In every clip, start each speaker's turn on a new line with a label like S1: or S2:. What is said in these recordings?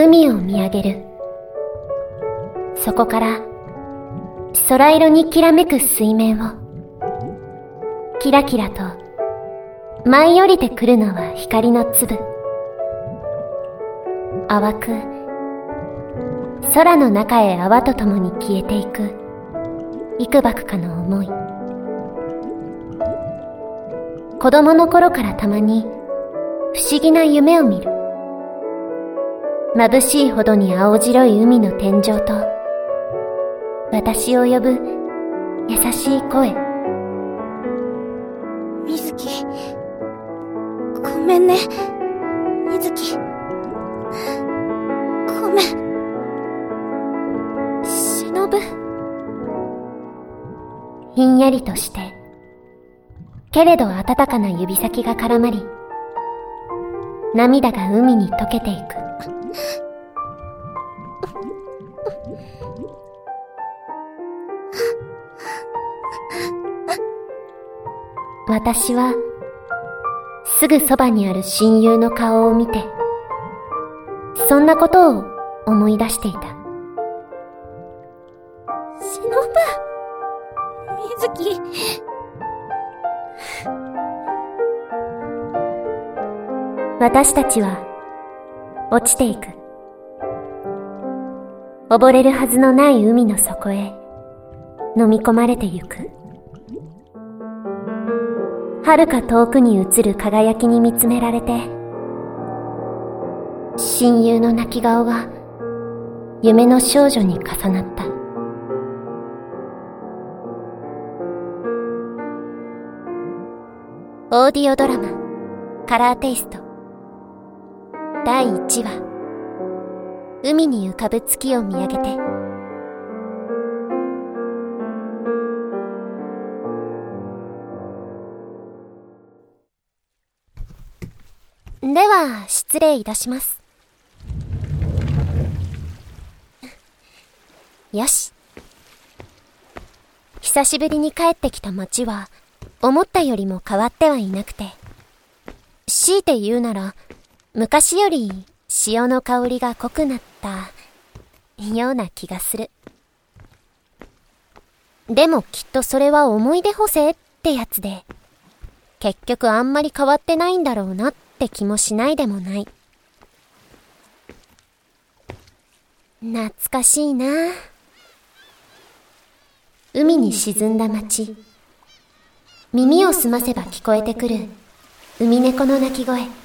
S1: 海を見上げる。そこから空色にきらめく水面を、キラキラと舞い降りてくるのは光の粒。淡く、空の中へ泡と共に消えていく、幾ばくかの思い。子供の頃からたまに不思議な夢を見る。眩しいほどに青白い海の天井と、私を呼ぶ優しい声。
S2: 水木。ごめんね。水木。ごめん。
S1: 忍ひんやりとして、けれど温かな指先が絡まり、涙が海に溶けていく。私は、すぐそばにある親友の顔を見て、そんなことを思い出していた。
S2: しのぶ、水木。
S1: 私たちは、落ちていく。溺れるはずのない海の底へ、飲み込まれてゆく。遥か遠くに映る輝きに見つめられて、親友の泣き顔が夢の少女に重なった。オーディオドラマ、カラーテイスト。第1話、海に浮かぶ月を見上げて。では、失礼いたします。よし。久しぶりに帰ってきた街は、思ったよりも変わってはいなくて。強いて言うなら、昔より潮の香りが濃くなったような気がする。でもきっとそれは思い出補正ってやつで、結局あんまり変わってないんだろうなって気もしないでもない。懐かしいな海に沈んだ街。耳を澄ませば聞こえてくる海猫の鳴き声。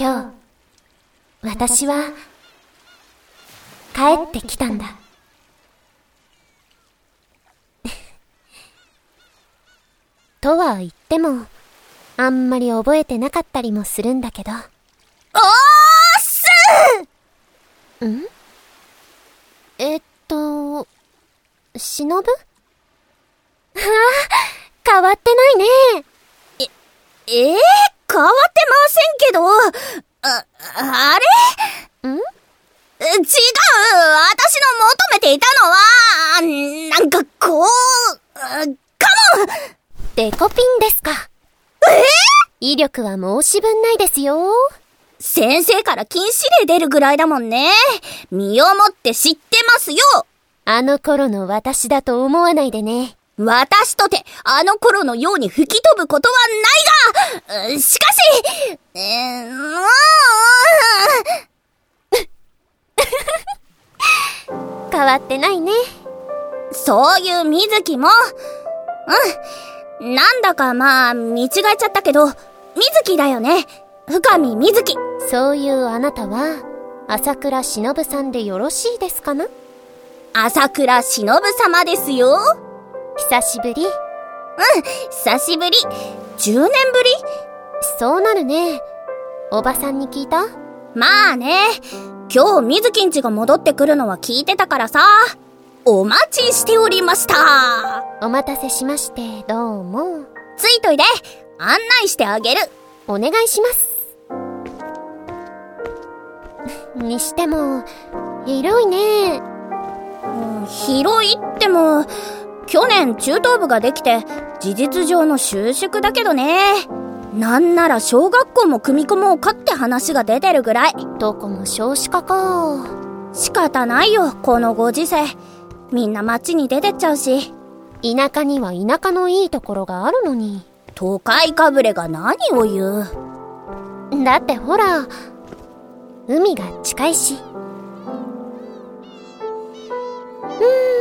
S1: 今日、私は、帰ってきたんだ。とは言っても、あんまり覚えてなかったりもするんだけど。おー
S2: す
S1: ん？えっと、忍ぶ？ああ、変わってないね。
S2: え、えー、変わってませんけど、あ、あれ？
S1: ん？違う
S2: 私の求めていたのは、なんかこう、かも
S1: デコピンですか。
S2: え？
S1: 威力は申し分ないですよ。
S2: 先生から禁止令出るぐらいだもんね。身をもって知ってますよ
S1: あの頃の私だと思わないでね。
S2: 私とて、あの頃のように吹き飛ぶことはないが、しかし、えー、も
S1: う変わってないね。
S2: そういう水木も、うん。なんだかまあ、見違えちゃったけど、水木だよね。深見水木。
S1: そういうあなたは、朝倉忍さんでよろしいですかな？
S2: 朝倉忍様ですよ。
S1: 久しぶり。うん、
S2: 久しぶり。10年ぶり
S1: そうなるね。おばさんに聞いた？
S2: まあね。今日、水木んちが戻ってくるのは聞いてたからさ。お待ちしておりました。
S1: お待たせしまして、どうも。
S2: ついといで。案内してあげる。
S1: お願いします。にしても、広いね。
S2: うん、広いっても、去年中等部ができて、事実上の収縮だけどね。なんなら小学校も組み込もうかって話が出てるぐらい。
S1: どこも少子化か。
S2: 仕方ないよ、このご時世。みんな街に出てっちゃうし。
S1: 田舎には田舎のいいところがあるのに。
S2: 都会かぶれが何を言
S1: う。だってほら、海が近いし。うーん。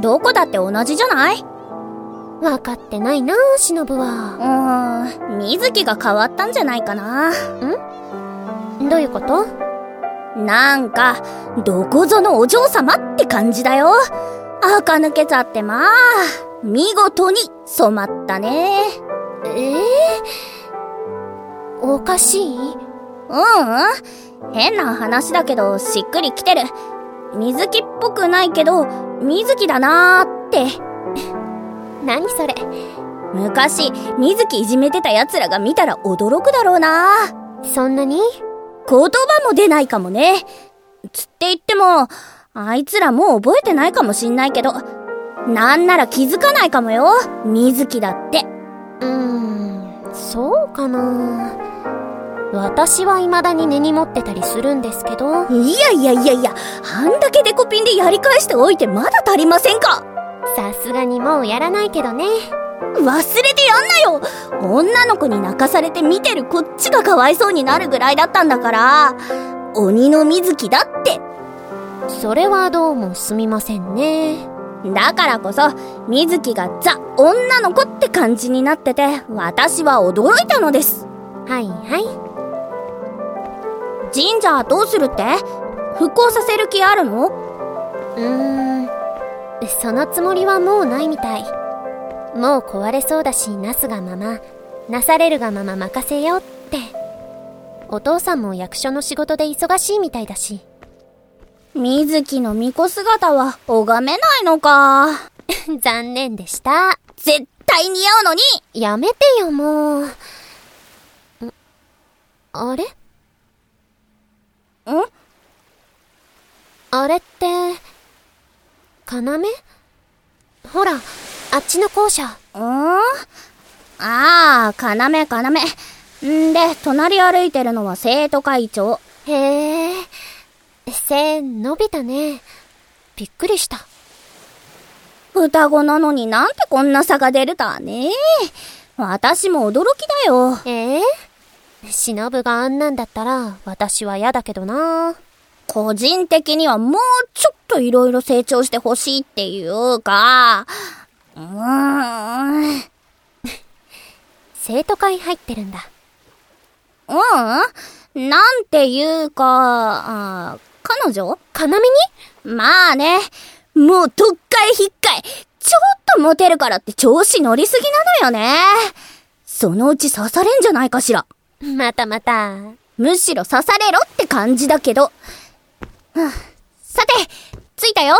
S2: どこだって同じじゃない？
S1: わかってないな、しのぶ
S2: は。うーん、水木が変わったんじゃないかな。
S1: ん？どういうこと？
S2: なんか、どこぞのお嬢様って感じだよ。垢抜けちゃってまあ、見事に染まったね。
S1: ええー、おかしい？うん
S2: うん。変な話だけど、しっくりきてる。水木っぽくないけど、水木だなーって。
S1: 何それ？
S2: 昔、水木いじめてた奴らが見たら驚くだろうな
S1: そんなに？
S2: 言葉も出ないかもね。つって言っても、あいつらもう覚えてないかもしんないけど、なんなら気づかないかもよ。水木だって。
S1: うーん、そうかな私は未だに根に持ってたりするんですけど。
S2: いやいやいやいや、あんだけデコピンでやり返しておいてまだ足りませんか？
S1: さすがにもうやらないけどね。
S2: 忘れてやんなよ女の子に泣かされて見てるこっちがかわいそうになるぐらいだったんだから。鬼の水木だって。
S1: それはどうもすみませんね。
S2: だからこそ、水木がザ・女の子って感じになってて、私は驚いたのです。
S1: はいはい。
S2: 神社どうするって？復興させる気あるの？
S1: うーん、そのつもりはもうないみたい。もう壊れそうだし、なすがまま、なされるがまま任せようって。お父さんも役所の仕事で忙しいみたいだし。
S2: 水木の巫女姿は拝めないのか。
S1: 残念でした。
S2: 絶対似合うのに
S1: やめてよ、もう。あれ？ん？あれって、要？ほら、あっちの校舎。ん？
S2: ああ、要、要。んで、隣歩いてるのは生徒会長。
S1: へえ、背伸びたね。びっくりした。
S2: 双子なのになんてこんな差が出るたね。私も驚きだよ。
S1: ええ忍があんなんだったら私は嫌だけどな。
S2: 個人的にはもうちょっと色々成長してほしいっていうか、うーん。
S1: 生徒会入ってるんだ。
S2: うん、なんていうか、あ彼女
S1: かなみ
S2: にまあね、もう特会引っかい、ちょっとモテるからって調子乗りすぎなのよね。そのうち刺されんじゃないかしら。
S1: またまた。
S2: むしろ刺されろって感じだけど。さて、着いたよ。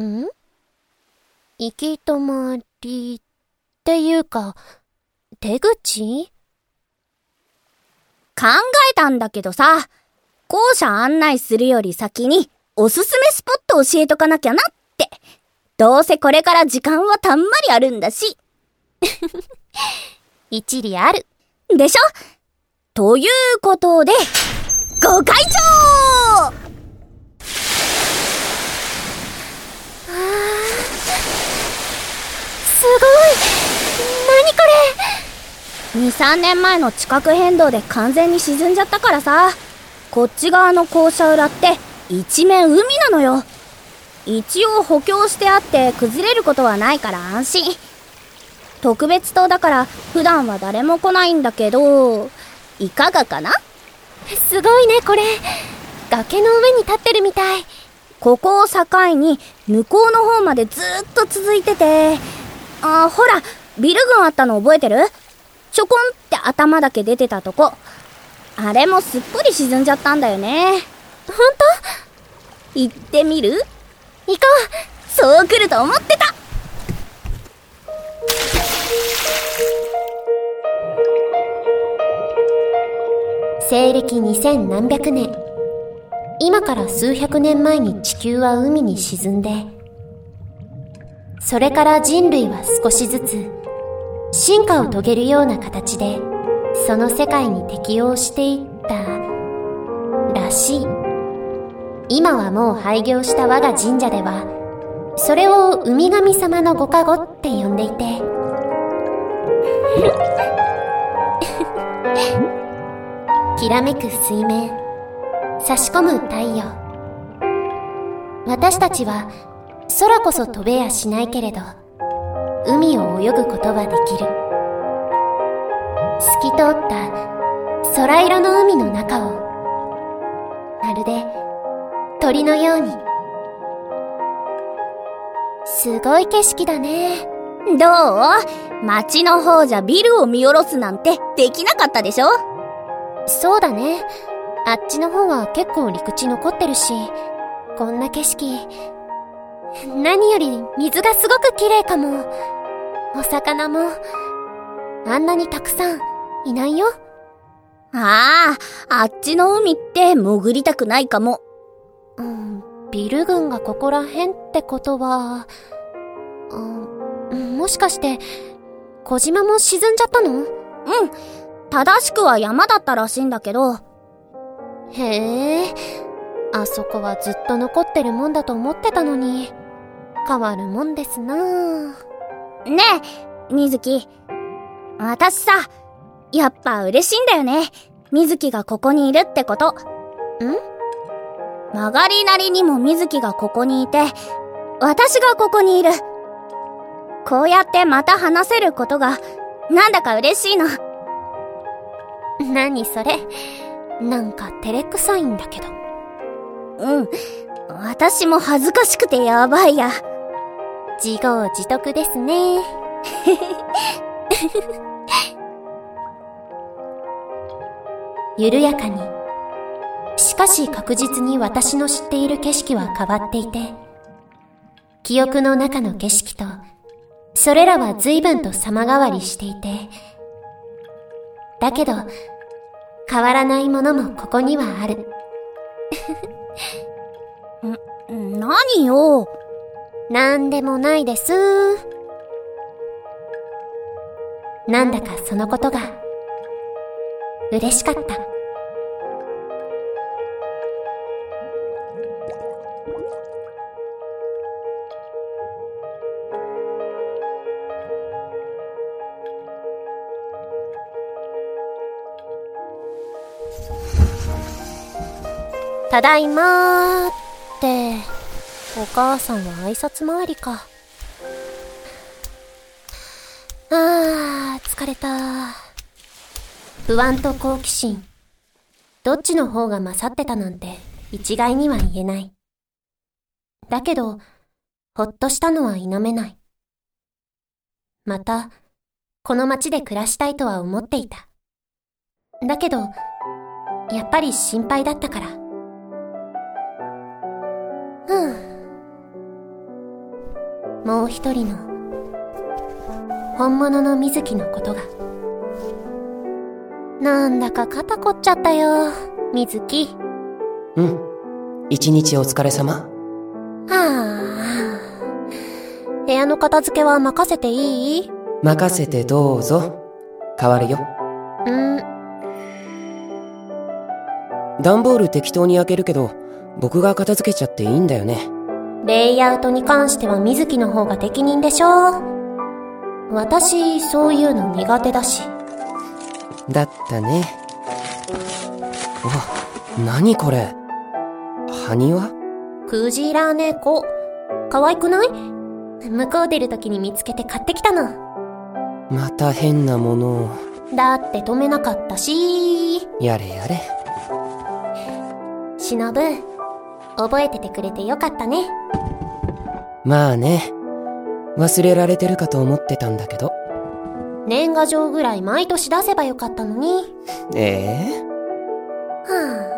S1: ん？行き止まりっていうか、出口？
S2: 考えたんだけどさ、校舎案内するより先におすすめスポット教えとかなきゃなって。どうせこれから時間はたんまりあるんだし。
S1: 一理ある。
S2: でしょ？ということで、ご会長
S1: すごい何こ
S2: れ !2、3年前の地殻変動で完全に沈んじゃったからさ、こっち側の校舎裏って一面海なのよ。一応補強してあって崩れることはないから安心。特別棟だから普段は誰も来ないんだけど、いかがかな？
S1: すごいね、これ。崖の上に立ってるみたい。
S2: ここを境に向こうの方までずっと続いてて、あ、ほら、ビル群あったの覚えてる？ちょこんって頭だけ出てたとこ。あれもすっぽり沈んじゃったんだよね。
S1: ほんと
S2: 行ってみる？
S1: 行こ
S2: うそう来ると思ってた
S1: 西暦2000何百年。今から数百年前に地球は海に沈んで、それから人類は少しずつ進化を遂げるような形でその世界に適応していったらしい今はもう廃業した我が神社ではそれを海神様のご加護って呼んでいてきらめく水面。差し込む太陽。私たちは空こそ飛べやしないけれど海を泳ぐことはできる。透き通った空色の海の中をまるで鳥のように。すごい景色だね。
S2: どう？街の方じゃビルを見下ろすなんてできなかったでしょ？
S1: そうだね。あっちの方は結構陸地残ってるしこんな景色。何より水がすごく綺麗かも。お魚も。あんなにたくさんいないよ。
S2: あああっちの海って潜りたくないかも。
S1: うんビル群がここら辺ってことは、うん、もしかして小島も沈んじゃったの？うん
S2: 正しくは山だったらしいんだけど。
S1: へえ。あそこはずっと残ってるもんだと思ってたのに。変わるもんですなね
S2: え水木私さやっぱ嬉しいんだよね。水木がここにいるってこと。ん？曲がりなりにも水木がここにいて私がここにいる。こうやってまた話せることがなんだか嬉しいの
S1: 何それ？なんか照れくさいんだけど。
S2: うん。私も恥ずかしくてやばいや。
S1: 自業自得ですね。緩やかに。しかし確実に私の知っている景色は変わっていて、記憶の中の景色と、それらは随分と様変わりしていて、だけど、変わらないものもここにはある。
S2: ん、何よ？
S1: なんでもないです。なんだかそのことが、嬉しかった。ただいまーって、お母さんは挨拶回りか。あー、疲れた。不安と好奇心。どっちの方が勝ってたなんて一概には言えない。だけど、ほっとしたのは否めない。また、この街で暮らしたいとは思っていた。だけど、やっぱり心配だったから。うん。もう一人の、本物の水木のことが。なんだか肩凝っちゃったよ、水木。
S3: うん。一日お疲れ様。は
S1: あ。部屋の片付けは任せていい？
S3: 任せてどうぞ。変わるよ。
S1: うん。
S3: 段ボール適当に開けるけど、僕が片付けちゃっていいんだよね。
S1: レイアウトに関しては水木の方が適任でしょ私、そういうの苦手だし。
S3: だったね。わ、何これ？埴輪
S1: クジラ猫。可愛くない？向こう出る時に見つけて買ってきたの。
S3: また変なものを。
S1: だって止めなかったし。
S3: やれやれ。
S1: 忍。覚えててくれてよかったね。
S3: まあね。忘れられてるかと思ってたんだけど。
S1: 年賀状ぐらい毎年出せばよかったのに。
S3: ええ？
S1: ー、は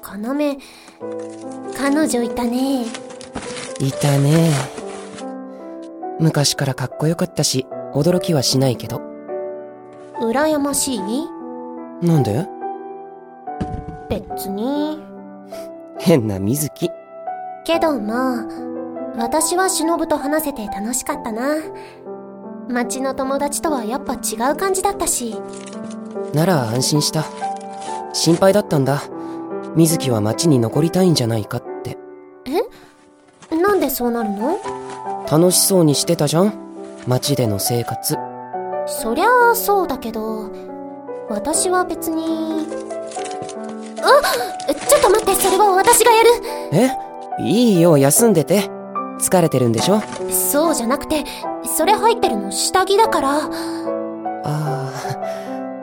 S1: あ。かなめ、彼女いたね。
S3: いたね。昔からかっこよかったし、驚きはしないけど。
S1: 羨ましい？
S3: なんで？
S1: 別に。
S3: 変な水木。
S1: けどまあ、私は忍と話せて楽しかったな。町の友達とはやっぱ違う感じだったし。
S3: なら安心した。心配だったんだ。水木は町に残りたいんじゃないかって。
S1: え？なんでそうなるの？
S3: 楽しそうにしてたじゃん町での生活。
S1: そりゃあそうだけど、私は別に。あちょっと待って、それは私がやる
S3: え？いいよ、休んでて。疲れてるんでしょ？
S1: そうじゃなくて、それ入ってるの下着だから。あ
S3: あ、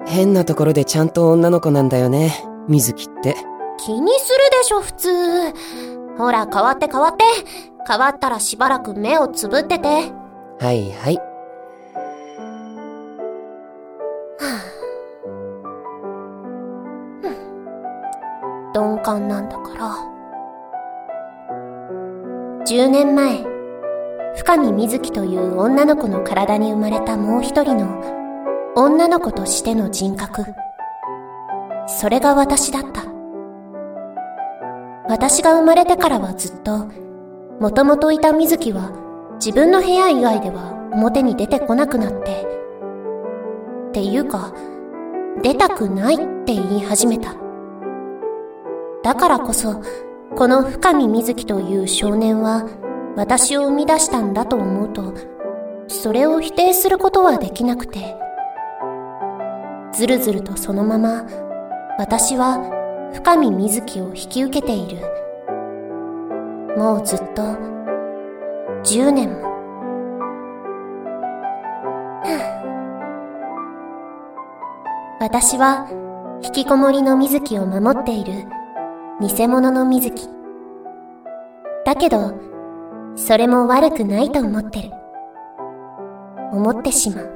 S3: 変なところでちゃんと女の子なんだよね、水木って。
S1: 気にするでしょ、普通。ほら、変わって変わって。変わったらしばらく目をつぶってて。
S3: はいはい。
S1: あ、鈍感なんだから。10年前、深見瑞希という女の子の体に生まれたもう一人の女の子としての人格。それが私だった。私が生まれてからはずっと、もともといた瑞希は自分の部屋以外では表に出てこなくなって、っていうか、出たくないって言い始めた。だからこそ、この深見瑞希という少年は私を生み出したんだと思うと、それを否定することはできなくて、ずるずるとそのまま私は深見瑞希を引き受けている。もうずっと10年も。私は引きこもりの瑞希を守っている偽物の水木。だけど、それも悪くないと思ってる。思ってしまう。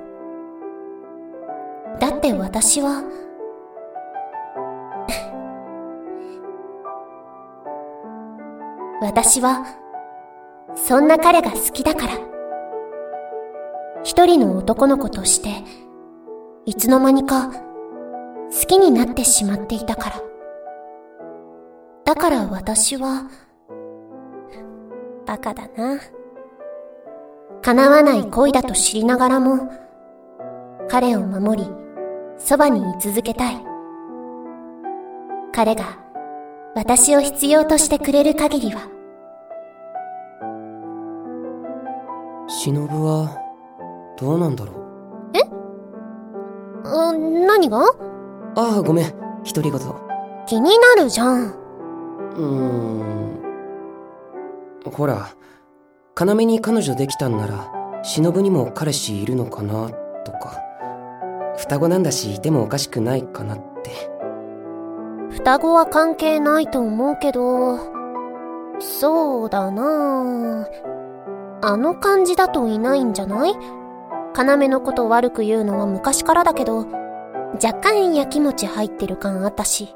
S1: だって私は、私は、そんな彼が好きだから。一人の男の子として、いつの間にか、好きになってしまっていたから。だから私は、バカだな。叶わない恋だと知りながらも、彼を守り、そばに居続けたい。彼が私を必要としてくれる限りは。
S3: 忍は、どうなんだろう？
S1: え？あ、何が？
S3: ああ、ごめん。独り言。
S1: 気になるじゃん。
S3: うーん。ほら、要に彼女できたんなら、忍にも彼氏いるのかな、とか。双子なんだし、いてもおかしくないかなって。
S1: 双子は関係ないと思うけど、そうだなあの感じだといないんじゃない？要のこと悪く言うのは昔からだけど、若干やきもち入ってる感あったし。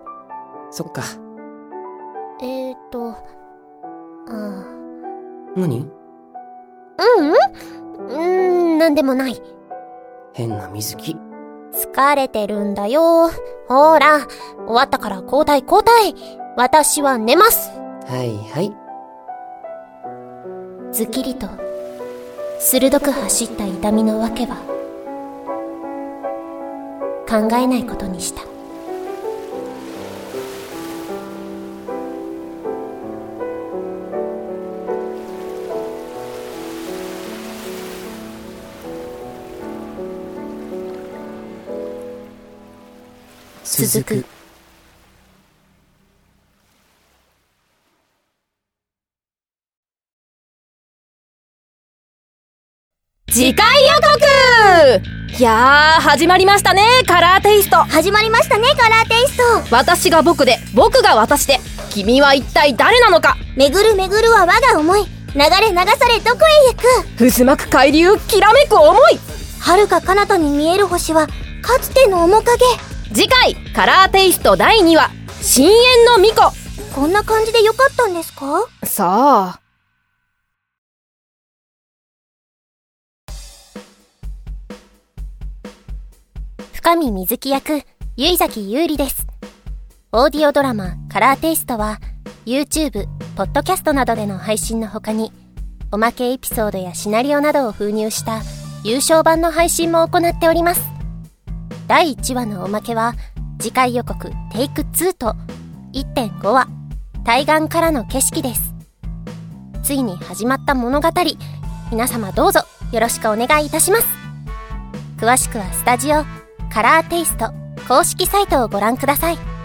S3: そっか。
S1: えーと、ああ。
S3: 何？
S1: ううん？うん、なんでもない。
S3: 変な水着。
S1: 疲れてるんだよ。ほら、終わったから交代交代。私は寝ます。
S3: はいはい。
S1: ずきりと、鋭く走った痛みのわけは、考えないことにした。続く
S2: 次回予告いやー、始まりましたね、カラーテイスト。
S4: 始まりましたね、カラーテイスト。
S2: 私が僕で、僕が私で、君は一体誰なのか
S4: 巡る巡るは我が思い。流れ流されどこへ
S2: 行く渦巻く海流、きらめく思い
S4: 遥か彼方に見える星は、かつての面影。
S2: 次回カラーテイスト第2話深淵の巫女。
S4: こんな感じでよかったんですか？
S2: さあ
S1: 深見水木役ゆいざきゆうりです。オーディオドラマカラーテイストは YouTube、ポッドキャストなどでの配信の他におまけエピソードやシナリオなどを封入した有償版の配信も行っております。第1話のおまけは、次回予告テイク2と1.5話、対岸からの景色です。ついに始まった物語、皆様どうぞよろしくお願いいたします。詳しくはスタジオ、カラーテイスト公式サイトをご覧ください。